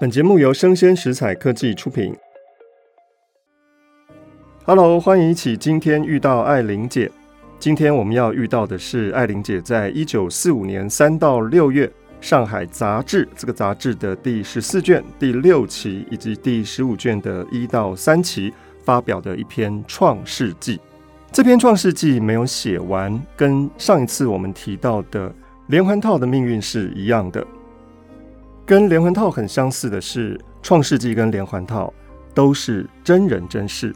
本节目由生鲜食材科技出品。Hello，欢迎一起今天遇到艾玲姐。今天我们要遇到的是艾玲姐在一九四五年三到六月《上海杂志》这个杂志的第十四卷第六期以及第十五卷的一到三期发表的一篇《创世纪》。这篇《创世纪》没有写完，跟上一次我们提到的连环套的命运是一样的。跟连环套很相似的是，《创世纪》跟连环套都是真人真事。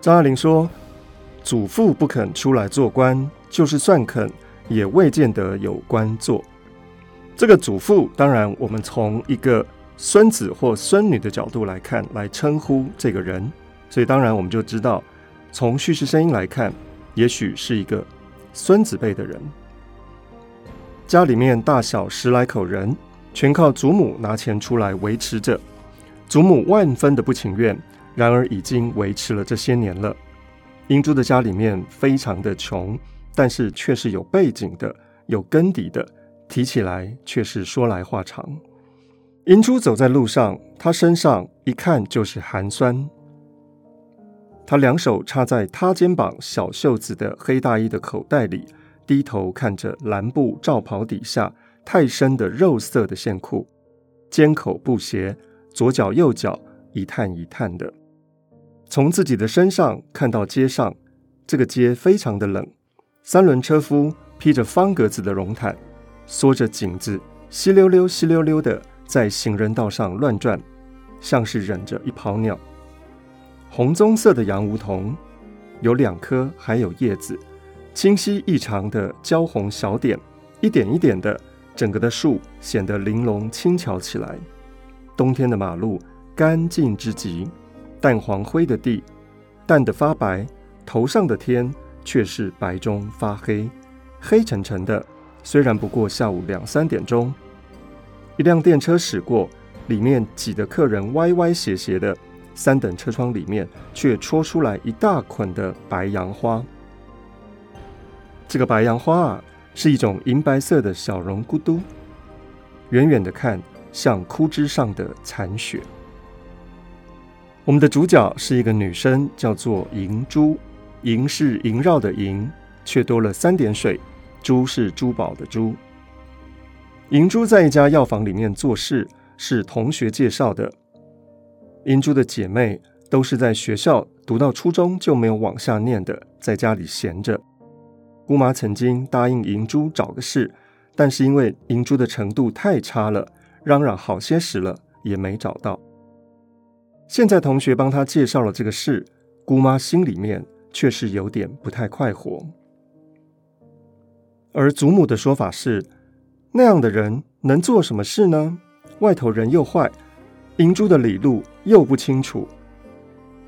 张爱玲说：“祖父不肯出来做官，就是算肯，也未见得有官做。”这个祖父，当然我们从一个孙子或孙女的角度来看，来称呼这个人，所以当然我们就知道，从叙事声音来看，也许是一个孙子辈的人。家里面大小十来口人。全靠祖母拿钱出来维持着，祖母万分的不情愿，然而已经维持了这些年了。英珠的家里面非常的穷，但是却是有背景的、有根底的，提起来却是说来话长。英珠走在路上，她身上一看就是寒酸。她两手插在她肩膀小袖子的黑大衣的口袋里，低头看着蓝布罩袍底下。太深的肉色的线裤，尖口布鞋，左脚右脚一探一探的，从自己的身上看到街上，这个街非常的冷，三轮车夫披着方格子的绒毯，缩着颈子，稀溜溜稀溜溜的在行人道上乱转，像是忍着一泡尿。红棕色的洋梧桐，有两颗还有叶子，清晰异常的焦红小点，一点一点的。整个的树显得玲珑轻巧起来。冬天的马路干净之极，淡黄灰的地，淡得发白。头上的天却是白中发黑，黑沉沉的。虽然不过下午两三点钟，一辆电车驶过，里面挤的客人歪歪斜斜的，三等车窗里面却戳出来一大捆的白杨花。这个白杨花啊。是一种银白色的小绒咕嘟，远远的看像枯枝上的残雪。我们的主角是一个女生，叫做银珠。银是萦绕的银，却多了三点水。珠是珠宝的珠。银珠在一家药房里面做事，是同学介绍的。银珠的姐妹都是在学校读到初中就没有往下念的，在家里闲着。姑妈曾经答应银珠找个事，但是因为银珠的程度太差了，嚷嚷好些时了也没找到。现在同学帮她介绍了这个事，姑妈心里面却是有点不太快活。而祖母的说法是，那样的人能做什么事呢？外头人又坏，银珠的里路又不清楚。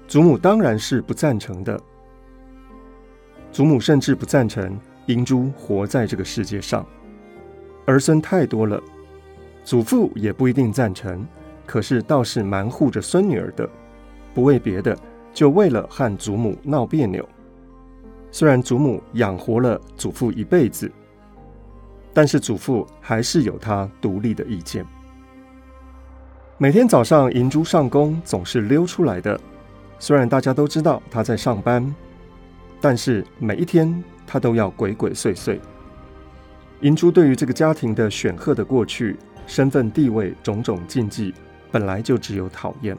祖母当然是不赞成的。祖母甚至不赞成银珠活在这个世界上，儿孙太多了，祖父也不一定赞成，可是倒是蛮护着孙女儿的，不为别的，就为了和祖母闹别扭。虽然祖母养活了祖父一辈子，但是祖父还是有他独立的意见。每天早上银珠上工总是溜出来的，虽然大家都知道他在上班。但是每一天，他都要鬼鬼祟祟。银珠对于这个家庭的显赫的过去、身份地位、种种禁忌，本来就只有讨厌。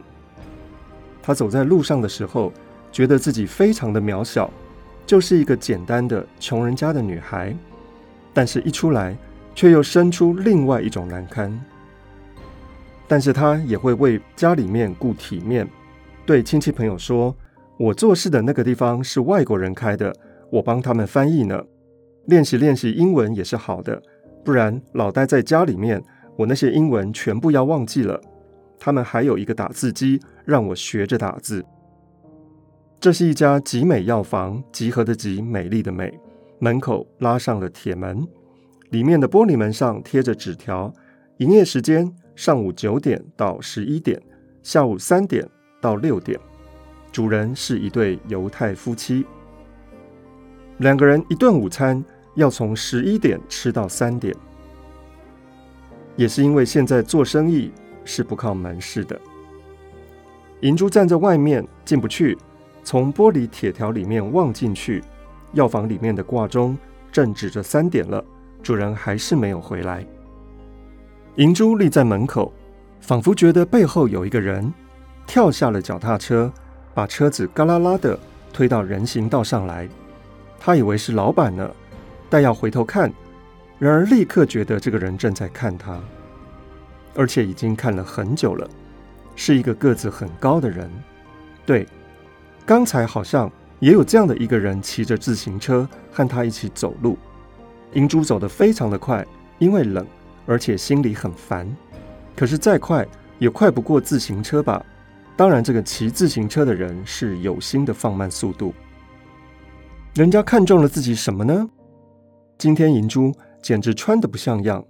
他走在路上的时候，觉得自己非常的渺小，就是一个简单的穷人家的女孩。但是，一出来，却又生出另外一种难堪。但是他也会为家里面顾体面，对亲戚朋友说。我做事的那个地方是外国人开的，我帮他们翻译呢。练习练习英文也是好的，不然老待在家里面，我那些英文全部要忘记了。他们还有一个打字机，让我学着打字。这是一家集美药房，集合的集，美丽的美。门口拉上了铁门，里面的玻璃门上贴着纸条，营业时间上午九点到十一点，下午三点到六点。主人是一对犹太夫妻，两个人一顿午餐要从十一点吃到三点。也是因为现在做生意是不靠门市的。银珠站在外面进不去，从玻璃铁条里面望进去，药房里面的挂钟正指着三点了，主人还是没有回来。银珠立在门口，仿佛觉得背后有一个人，跳下了脚踏车，把车子嘎啦啦的推到人行道上来。他以为是老板呢，但要回头看，然而立刻觉得这个人正在看他，而且已经看了很久了。是一个个子很高的人，对，刚才好像也有这样的一个人骑着自行车和他一起走路。银珠走得非常的快，因为冷，而且心里很烦。可是再快也快不过自行车吧？当然，这个骑自行车的人是有心的放慢速度。人家看中了自己什么呢？今天银珠简直穿得不像样，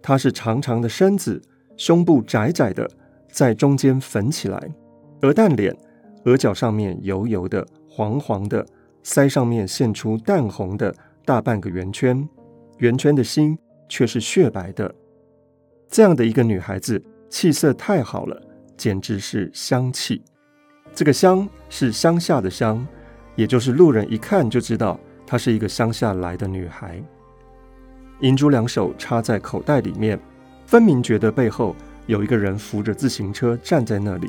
她是长长的身子，胸部窄窄的。在中间粉起来，鹅蛋脸，额角上面油油的、黄黄的，腮上面现出淡红的大半个圆圈，圆圈的心却是雪白的。这样的一个女孩子，气色太好了，简直是香气。这个香是乡下的香，也就是路人一看就知道她是一个乡下来的女孩。银珠两手插在口袋里面，分明觉得背后。有一个人扶着自行车站在那里，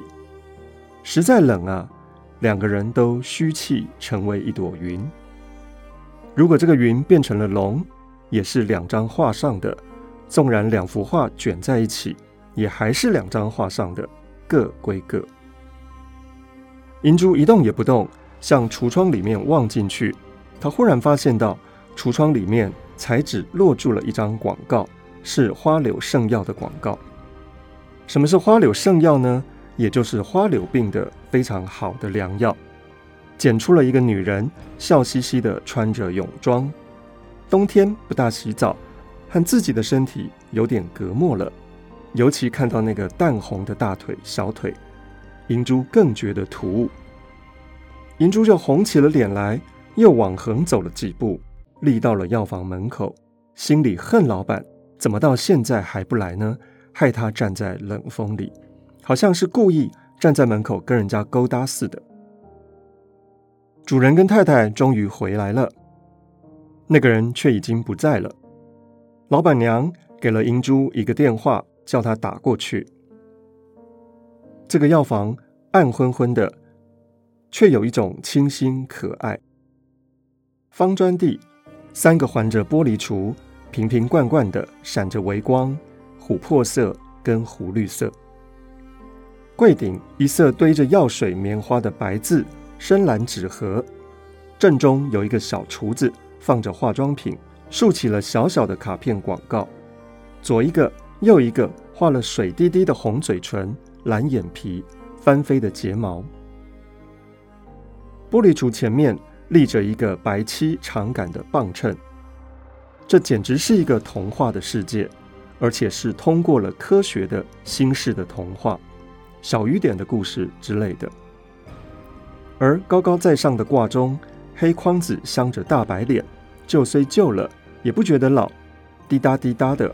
实在冷啊！两个人都虚气成为一朵云。如果这个云变成了龙，也是两张画上的。纵然两幅画卷在一起，也还是两张画上的，各归各。银珠一动也不动，向橱窗里面望进去。他忽然发现到橱窗里面彩纸落住了一张广告，是花柳圣药的广告。什么是花柳圣药呢？也就是花柳病的非常好的良药。剪出了一个女人，笑嘻嘻的穿着泳装，冬天不大洗澡，和自己的身体有点隔膜了。尤其看到那个淡红的大腿、小腿，银珠更觉得突兀。银珠就红起了脸来，又往横走了几步，立到了药房门口，心里恨老板，怎么到现在还不来呢？害他站在冷风里，好像是故意站在门口跟人家勾搭似的。主人跟太太终于回来了，那个人却已经不在了。老板娘给了银珠一个电话，叫他打过去。这个药房暗昏昏的，却有一种清新可爱。方砖地，三个环着玻璃橱，瓶瓶罐罐的闪着微光。琥珀色跟湖绿色，柜顶一色堆着药水、棉花的白字深蓝纸盒，正中有一个小橱子，放着化妆品，竖起了小小的卡片广告。左一个，又一个，画了水滴滴的红嘴唇、蓝眼皮、翻飞的睫毛。玻璃橱前面立着一个白漆长杆的磅秤，这简直是一个童话的世界。而且是通过了科学的新式的童话，小雨点的故事之类的。而高高在上的挂钟，黑框子镶着大白脸，旧虽旧了，也不觉得老，滴答滴答的。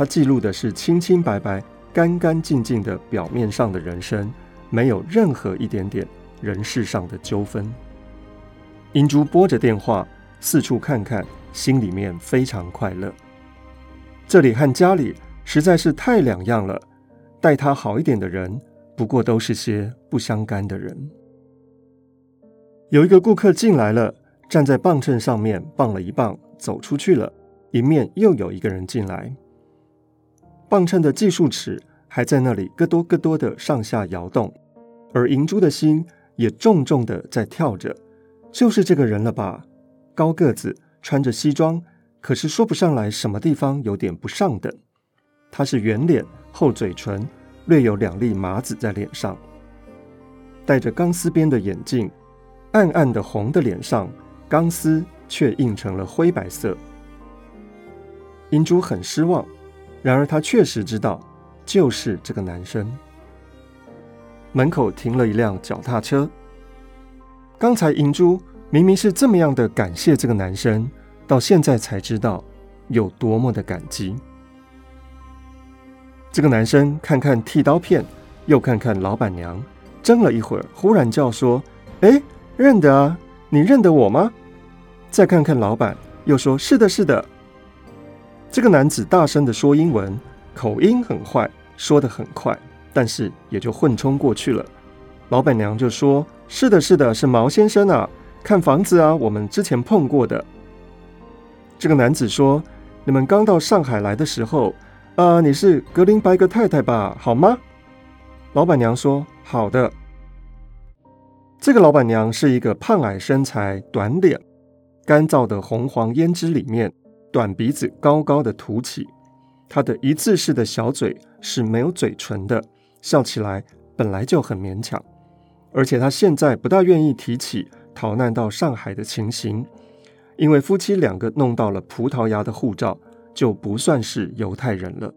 它记录的是清清白白、干干净净的表面上的人生，没有任何一点点人事上的纠纷。银珠拨着电话，四处看看，心里面非常快乐。这里和家里实在是太两样了。待他好一点的人，不过都是些不相干的人。有一个顾客进来了，站在磅秤上面磅了一磅，走出去了。迎面又有一个人进来，磅秤的计数尺还在那里咯多咯多的上下摇动，而银珠的心也重重的在跳着。就是这个人了吧？高个子，穿着西装。可是说不上来什么地方有点不上等。他是圆脸、厚嘴唇，略有两粒麻子在脸上，戴着钢丝边的眼镜，暗暗的红的脸上，钢丝却映成了灰白色。银珠很失望，然而他确实知道，就是这个男生。门口停了一辆脚踏车。刚才银珠明明是这么样的感谢这个男生。到现在才知道有多么的感激。这个男生看看剃刀片，又看看老板娘，怔了一会儿，忽然叫说：“哎，认得啊，你认得我吗？”再看看老板，又说：“是的，是的。”这个男子大声的说英文，口音很坏，说的很快，但是也就混充过去了。老板娘就说：“是的，是的，是毛先生啊，看房子啊，我们之前碰过的。”这个男子说：“你们刚到上海来的时候，啊、呃，你是格林白格太太吧？好吗？”老板娘说：“好的。”这个老板娘是一个胖矮身材、短脸、干燥的红黄胭脂里面。短鼻子高高的凸起，他的一字式的小嘴是没有嘴唇的，笑起来本来就很勉强。而且他现在不大愿意提起逃难到上海的情形，因为夫妻两个弄到了葡萄牙的护照，就不算是犹太人了。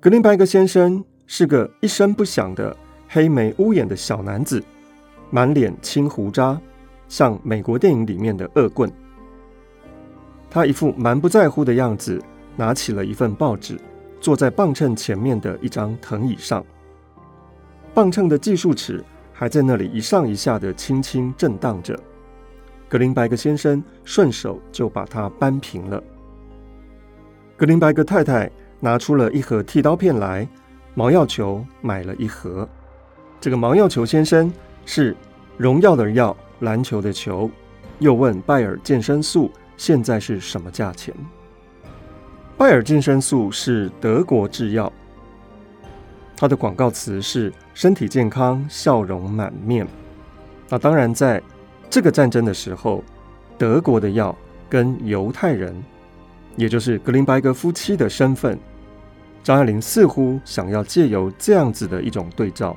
格林白格先生是个一声不响的黑眉乌眼的小男子，满脸青胡渣，像美国电影里面的恶棍。他一副蛮不在乎的样子，拿起了一份报纸，坐在磅秤前面的一张藤椅上。磅秤的计数尺还在那里一上一下的轻轻震荡着。格林白格先生顺手就把它扳平了。格林白格太太拿出了一盒剃刀片来，毛药球买了一盒。这个毛药球先生是荣耀的耀，篮球的球，又问拜耳健身素。现在是什么价钱？拜耳健身素是德国制药，它的广告词是“身体健康，笑容满面”。那当然，在这个战争的时候，德国的药跟犹太人，也就是格林白格夫妻的身份，张爱玲似乎想要借由这样子的一种对照，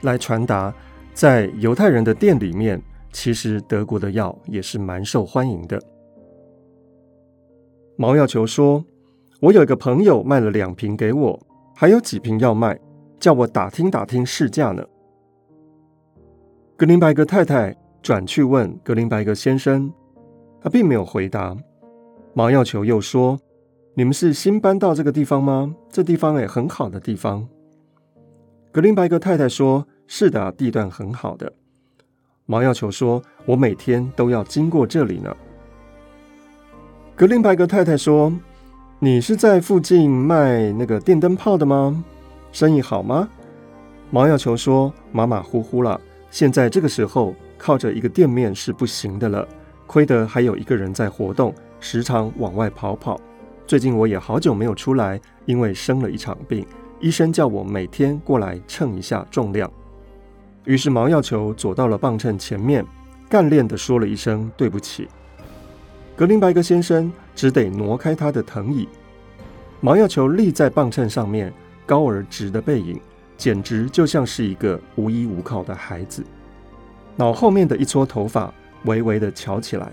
来传达，在犹太人的店里面，其实德国的药也是蛮受欢迎的。毛药球说：“我有一个朋友卖了两瓶给我，还有几瓶要卖，叫我打听打听市价呢。”格林白格太太转去问格林白格先生，他并没有回答。毛药球又说：“你们是新搬到这个地方吗？这地方也很好的地方。”格林白格太太说：“是的，地段很好的。”毛药球说：“我每天都要经过这里呢。”格林白格太太说：“你是在附近卖那个电灯泡的吗？生意好吗？”毛药球说：“马马虎虎了。现在这个时候靠着一个店面是不行的了，亏得还有一个人在活动，时常往外跑跑。最近我也好久没有出来，因为生了一场病，医生叫我每天过来称一下重量。”于是毛药球走到了磅秤前面，干练地说了一声：“对不起。”格林白格先生只得挪开他的藤椅。毛药球立在磅秤上面，高而直的背影，简直就像是一个无依无靠的孩子。脑后面的一撮头发微微的翘起来。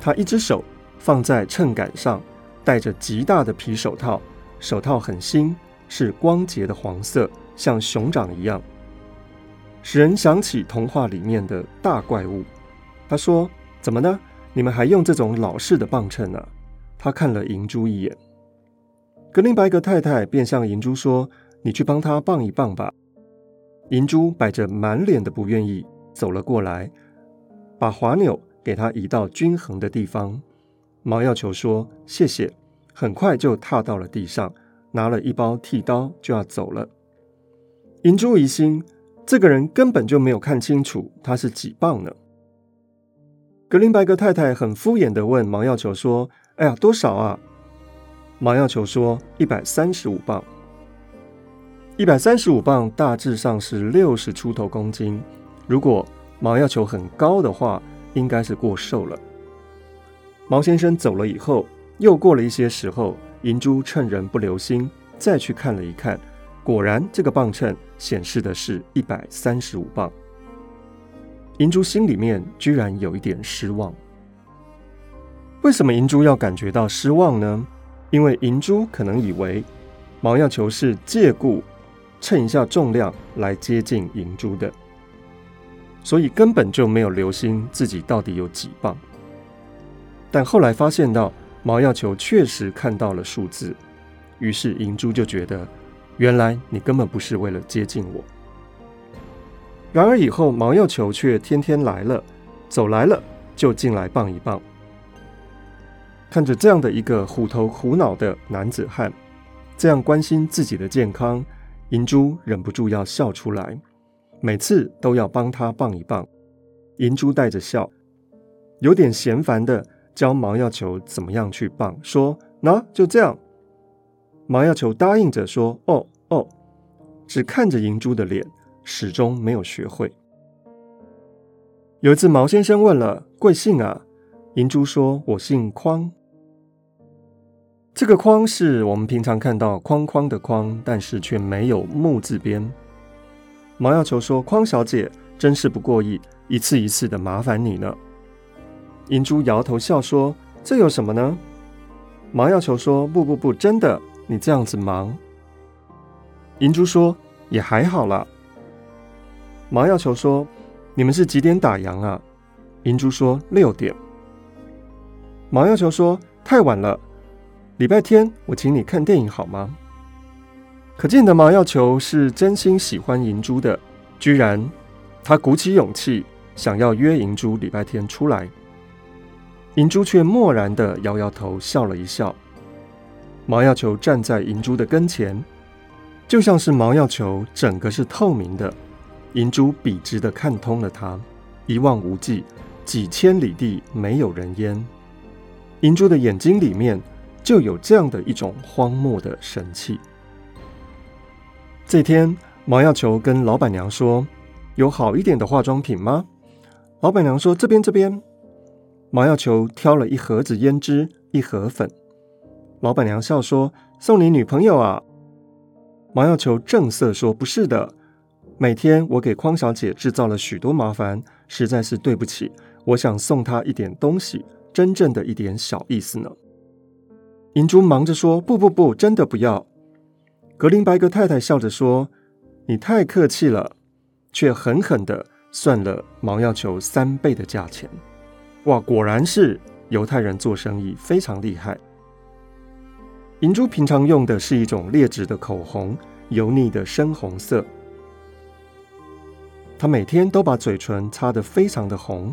他一只手放在秤杆上，戴着极大的皮手套，手套很新，是光洁的黄色，像熊掌一样，使人想起童话里面的大怪物。他说：“怎么呢？”你们还用这种老式的磅秤呢？他看了银珠一眼，格林白格太太便向银珠说：“你去帮他磅一磅吧。”银珠摆着满脸的不愿意走了过来，把滑钮给他移到均衡的地方。毛要求说：“谢谢。”很快就踏到了地上，拿了一包剃刀就要走了。银珠疑心，这个人根本就没有看清楚他是几磅呢。格林白格太太很敷衍地问毛药球说：“哎呀，多少啊？”毛药球说：“一百三十五磅。一百三十五磅大致上是六十出头公斤。如果毛药球很高的话，应该是过瘦了。”毛先生走了以后，又过了一些时候，银珠趁人不留心再去看了一看，果然这个磅秤显示的是一百三十五磅。银珠心里面居然有一点失望。为什么银珠要感觉到失望呢？因为银珠可能以为毛药球是借故称一下重量来接近银珠的，所以根本就没有留心自己到底有几磅。但后来发现到毛药球确实看到了数字，于是银珠就觉得，原来你根本不是为了接近我。然而以后毛药球却天天来了，走来了就进来棒一棒。看着这样的一个虎头虎脑的男子汉，这样关心自己的健康，银珠忍不住要笑出来。每次都要帮他棒一棒，银珠带着笑，有点嫌烦的教毛药球怎么样去棒，说：“那就这样。”毛药球答应着说：“哦哦。”只看着银珠的脸，始终没有学会。有一次，毛先生问了：“贵姓啊？”银珠说：“我姓匡。”这个“匡”是我们平常看到框框的“框”，但是却没有木字边。毛药球说：“匡小姐，真是不过意，一次一次的麻烦你呢。”银珠摇头笑说：“这有什么呢？”毛药球说：“不不不，真的，你这样子忙。”银珠说：“也还好啦。”毛药球说：“你们是几点打烊啊？”银珠说：“六点。”毛药球说：“太晚了。”礼拜天我请你看电影好吗？可见的毛药球是真心喜欢银珠的，居然他鼓起勇气想要约银珠礼拜天出来，银珠却漠然的摇摇头，笑了一笑。毛药球站在银珠的跟前，就像是毛药球整个是透明的，银珠笔直的看通了他，一望无际，几千里地没有人烟。银珠的眼睛里面。就有这样的一种荒漠的神气。这天，毛药球跟老板娘说：“有好一点的化妆品吗？”老板娘说：“这边，这边。”毛药球挑了一盒子胭脂，一盒粉。老板娘笑说：“送你女朋友啊？”毛药球正色说：“不是的，每天我给匡小姐制造了许多麻烦，实在是对不起。我想送她一点东西，真正的一点小意思呢。”银珠忙着说：“不不不，真的不要。”格林白格太太笑着说：“你太客气了。”却狠狠地算了毛药球三倍的价钱。哇，果然是犹太人做生意非常厉害。银珠平常用的是一种劣质的口红，油腻的深红色。他每天都把嘴唇擦得非常的红，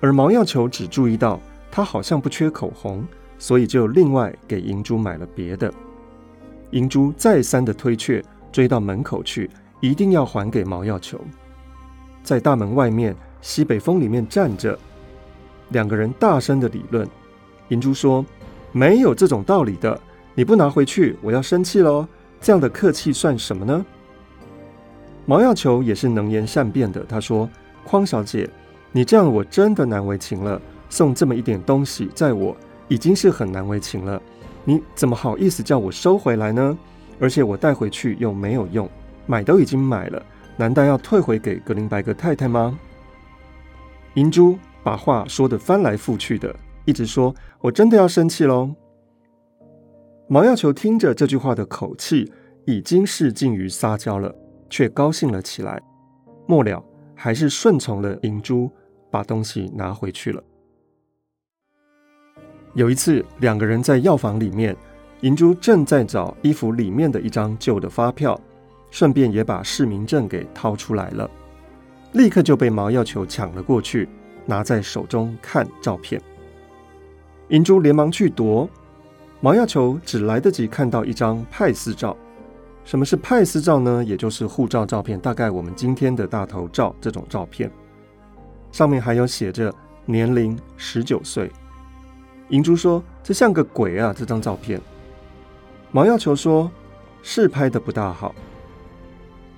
而毛药球只注意到他好像不缺口红。所以就另外给银珠买了别的。银珠再三的推却，追到门口去，一定要还给毛药球。在大门外面西北风里面站着两个人，大声的理论。银珠说：“没有这种道理的，你不拿回去，我要生气喽。这样的客气算什么呢？”毛药球也是能言善辩的，他说：“匡小姐，你这样我真的难为情了，送这么一点东西，在我。”已经是很难为情了，你怎么好意思叫我收回来呢？而且我带回去又没有用，买都已经买了，难道要退回给格林白格太太吗？银珠把话说得翻来覆去的，一直说：“我真的要生气喽。”毛药球听着这句话的口气，已经是近于撒娇了，却高兴了起来。末了，还是顺从了银珠，把东西拿回去了。有一次，两个人在药房里面，银珠正在找衣服里面的一张旧的发票，顺便也把市民证给掏出来了，立刻就被毛药球抢了过去，拿在手中看照片。银珠连忙去夺，毛药球只来得及看到一张派司照。什么是派斯照呢？也就是护照照片，大概我们今天的大头照这种照片，上面还有写着年龄十九岁。银珠说：“这像个鬼啊！这张照片。”毛药球说：“是拍得不大好。”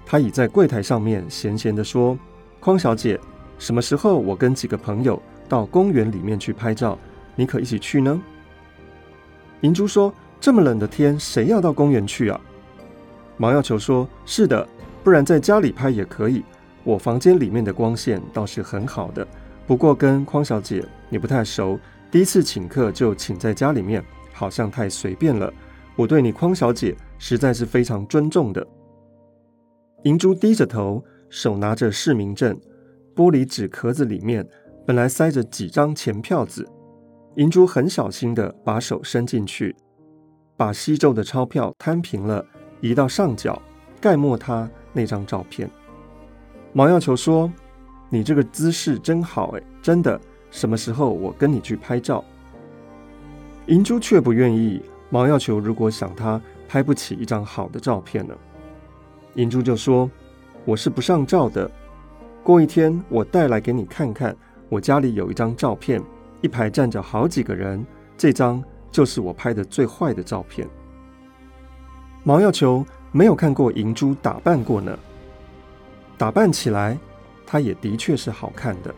他倚在柜台上面，闲闲的说：“匡小姐，什么时候我跟几个朋友到公园里面去拍照，你可一起去呢？”银珠说：“这么冷的天，谁要到公园去啊？”毛药球说：“是的，不然在家里拍也可以。我房间里面的光线倒是很好的，不过跟匡小姐你不太熟。”第一次请客就请在家里面，好像太随便了。我对你匡小姐实在是非常尊重的。银珠低着头，手拿着市民证，玻璃纸壳子里面本来塞着几张钱票子。银珠很小心的把手伸进去，把吸皱的钞票摊平了，移到上角，盖没他那张照片。毛要求说：“你这个姿势真好，哎，真的。什么时候我跟你去拍照？”银珠却不愿意。毛要求如果想他拍不起一张好的照片呢？银珠就说：“我是不上照的。过一天我带来给你看看。我家里有一张照片，一排站着好几个人，这张。”就是我拍的最坏的照片。毛要求没有看过银珠打扮过呢，打扮起来，她也的确是好看的。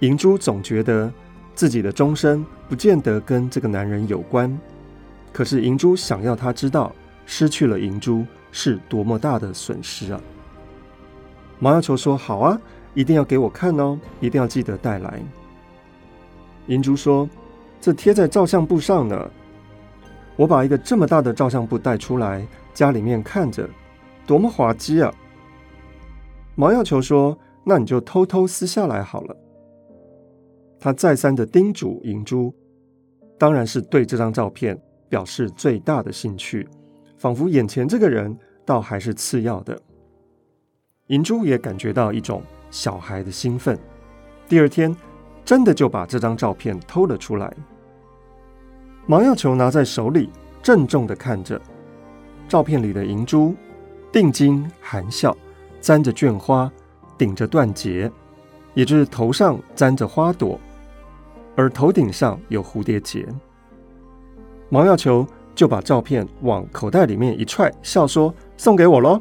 银珠总觉得自己的终身不见得跟这个男人有关，可是银珠想要他知道，失去了银珠是多么大的损失啊！毛要求说：“好啊，一定要给我看哦，一定要记得带来。”银珠说。这贴在照相簿上呢。我把一个这么大的照相簿带出来，家里面看着，多么滑稽啊！毛要求说：“那你就偷偷撕下来好了。”他再三的叮嘱银珠，当然是对这张照片表示最大的兴趣，仿佛眼前这个人倒还是次要的。银珠也感觉到一种小孩的兴奋。第二天。真的就把这张照片偷了出来。毛要求拿在手里，郑重地看着照片里的银珠，定睛含笑，簪着绢花，顶着缎结，也就是头上簪着花朵，而头顶上有蝴蝶结。毛要求就把照片往口袋里面一揣，笑说：“送给我喽。”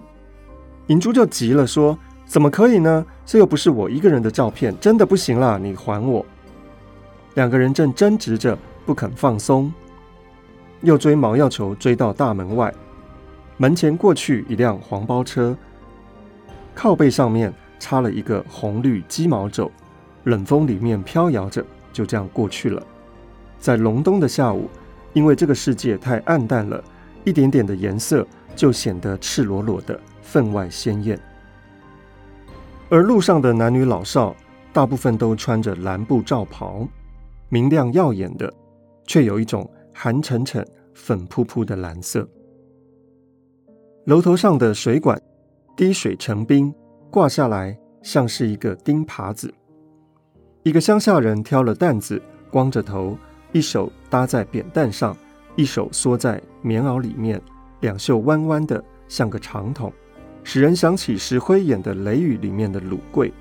银珠就急了，说。怎么可以呢？这又不是我一个人的照片，真的不行啦！你还我！两个人正争执着，不肯放松，又追毛要求追到大门外，门前过去一辆黄包车，靠背上面插了一个红绿鸡毛帚，冷风里面飘摇着，就这样过去了。在隆冬的下午，因为这个世界太暗淡了，一点点的颜色就显得赤裸裸的分外鲜艳。而路上的男女老少，大部分都穿着蓝布罩袍，明亮耀眼的，却有一种寒沉沉、粉扑扑的蓝色。楼头上的水管滴水成冰，挂下来像是一个钉耙子。一个乡下人挑了担子，光着头，一手搭在扁担上，一手缩在棉袄里面，两袖弯弯的，像个长筒。使人想起石灰演的《雷雨》里面的鲁贵。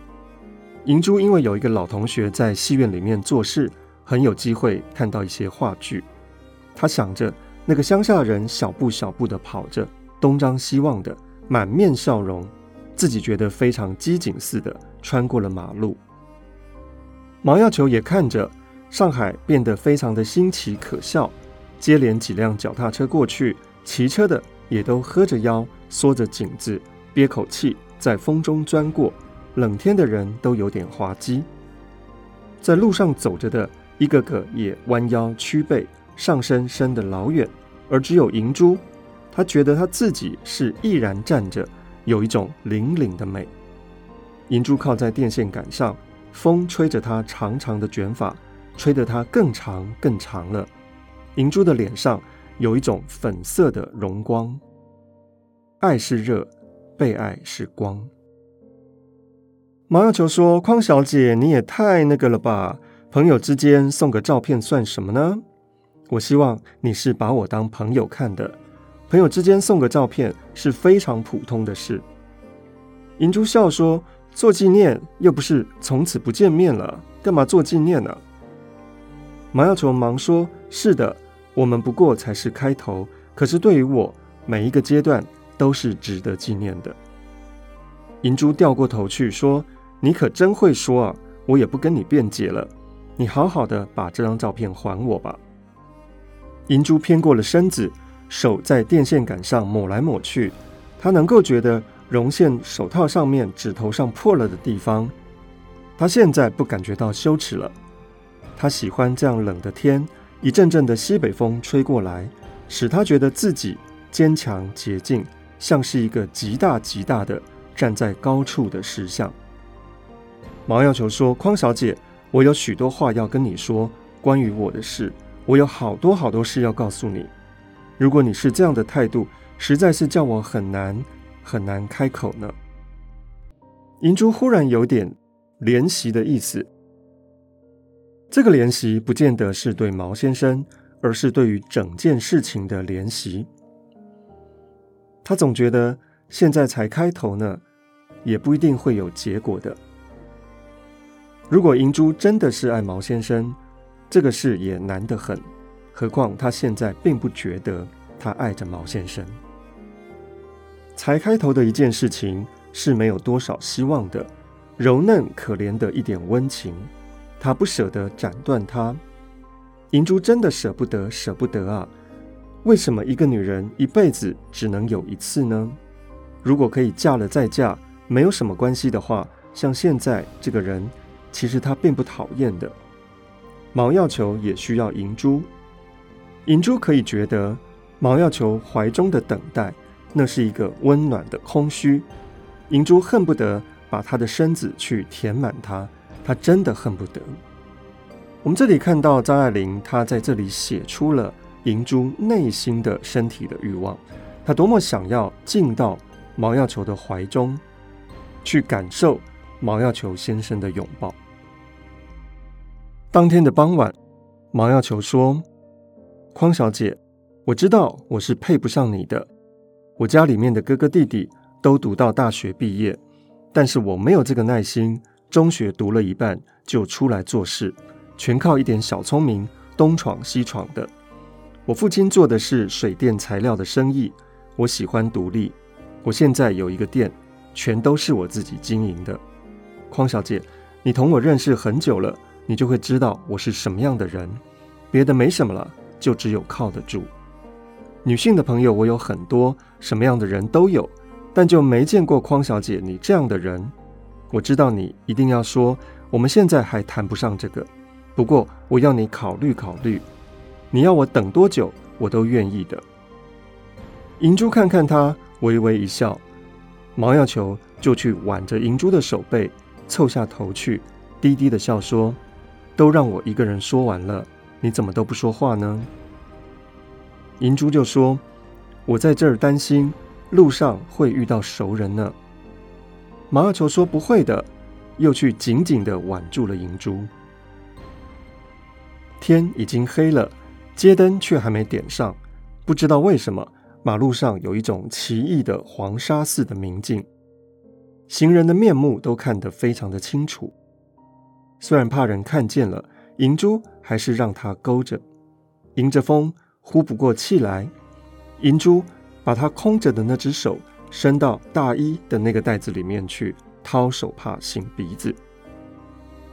银珠因为有一个老同学在戏院里面做事，很有机会看到一些话剧。他想着那个乡下人小步小步地跑着，东张西望的，满面笑容，自己觉得非常机警似的穿过了马路。毛要求也看着上海变得非常的新奇可笑，接连几辆脚踏车过去，骑车的也都喝着腰，缩着颈子。憋口气，在风中钻过，冷天的人都有点滑稽。在路上走着的一个个也弯腰屈背，上身伸得老远，而只有银珠，她觉得她自己是毅然站着，有一种凛凛的美。银珠靠在电线杆上，风吹着她长长的卷发，吹得她更长更长了。银珠的脸上有一种粉色的荣光，爱是热。被爱是光。毛要求说：“匡小姐，你也太那个了吧？朋友之间送个照片算什么呢？我希望你是把我当朋友看的。朋友之间送个照片是非常普通的事。”银珠笑说：“做纪念又不是从此不见面了，干嘛做纪念呢？”毛要求忙说：“是的，我们不过才是开头。可是对于我，每一个阶段。”都是值得纪念的。银珠掉过头去说：“你可真会说啊！我也不跟你辩解了，你好好的把这张照片还我吧。”银珠偏过了身子，手在电线杆上抹来抹去。她能够觉得绒线手套上面指头上破了的地方。她现在不感觉到羞耻了。她喜欢这样冷的天，一阵阵的西北风吹过来，使她觉得自己坚强洁净。像是一个极大极大的站在高处的石像。毛要求说：“匡小姐，我有许多话要跟你说，关于我的事，我有好多好多事要告诉你。”如果你是这样的态度，实在是叫我很难很难开口呢。银珠忽然有点怜惜的意思。这个怜惜不见得是对毛先生，而是对于整件事情的怜惜。他总觉得现在才开头呢，也不一定会有结果的。如果银珠真的是爱毛先生，这个事也难得很。何况他现在并不觉得他爱着毛先生。才开头的一件事情是没有多少希望的，柔嫩可怜的一点温情。他不舍得斩断它，银珠真的舍不得，舍不得啊！为什么一个女人一辈子只能有一次呢？如果可以嫁了再嫁，没有什么关系的话，像现在这个人，其实他并不讨厌的。毛要球也需要银珠，银珠可以觉得毛要球怀中的等待，那是一个温暖的空虚。银珠恨不得把他的身子去填满它。他真的恨不得。我们这里看到张爱玲，她在这里写出了银珠内心的身体的欲望，她多么想要进到毛要球的怀中，去感受毛要球先生的拥抱。当天的傍晚，毛要球说：“匡小姐，我知道我是配不上你的。我家里面的哥哥弟弟都读到大学毕业，但是我没有这个耐心。”中学读了一半就出来做事，全靠一点小聪明，东闯西闯的。我父亲做的是水电材料的生意，我喜欢独立。我现在有一个店，全都是我自己经营的。匡小姐，你同我认识很久了，你就会知道我是什么样的人。别的没什么了，就只有靠得住。女性的朋友我有很多，什么样的人都有，但就没见过匡小姐你这样的人。我知道你一定要说，我们现在还谈不上这个。不过我要你考虑考虑，你要我等多久，我都愿意的。银珠看看他，微微一笑，毛要球就去挽着银珠的手背，凑下头去，低低的笑说：“都让我一个人说完了，你怎么都不说话呢？”银珠就说：“我在这儿担心路上会遇到熟人呢。”毛要球说：“不会的。”又去紧紧的挽住了银珠。天已经黑了，街灯却还没点上。不知道为什么，马路上有一种奇异的黄沙似的明镜，行人的面目都看得非常的清楚。虽然怕人看见了，银珠还是让它勾着，迎着风呼不过气来。银珠把它空着的那只手。伸到大衣的那个袋子里面去，掏手帕擤鼻子。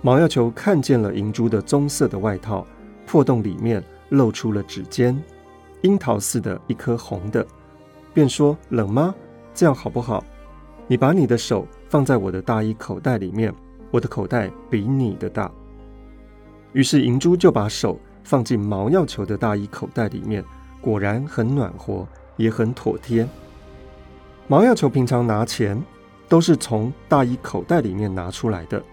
毛要球看见了银珠的棕色的外套，破洞里面露出了指尖，樱桃似的一颗红的，便说：“冷吗？这样好不好？你把你的手放在我的大衣口袋里面，我的口袋比你的大。”于是银珠就把手放进毛要球的大衣口袋里面，果然很暖和，也很妥帖。毛要球平常拿钱都是从大衣口袋里面拿出来的，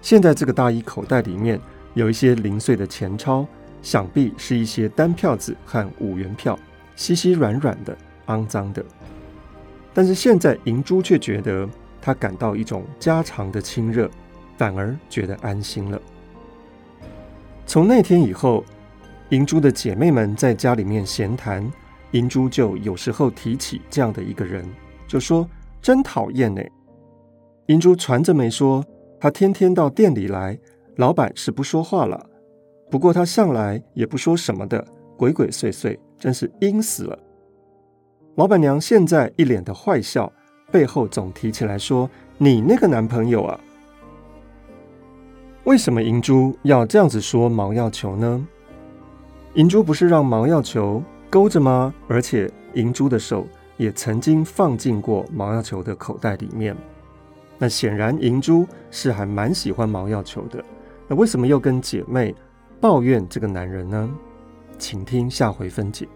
现在这个大衣口袋里面有一些零碎的钱钞，想必是一些单票子和五元票，稀稀软软的，肮脏的。但是现在银珠却觉得他感到一种家常的亲热，反而觉得安心了。从那天以后，银珠的姐妹们在家里面闲谈。银珠就有时候提起这样的一个人，就说：“真讨厌呢。”银珠传着没说，他天天到店里来，老板是不说话了。不过他向来也不说什么的，鬼鬼祟祟，真是阴死了。老板娘现在一脸的坏笑，背后总提起来说：“你那个男朋友啊？”为什么银珠要这样子说毛要球呢？银珠不是让毛要球勾着吗？而且银珠的手也曾经放进过毛要球的口袋里面。那显然银珠是还蛮喜欢毛要球的。那为什么又跟姐妹抱怨这个男人呢？请听下回分解。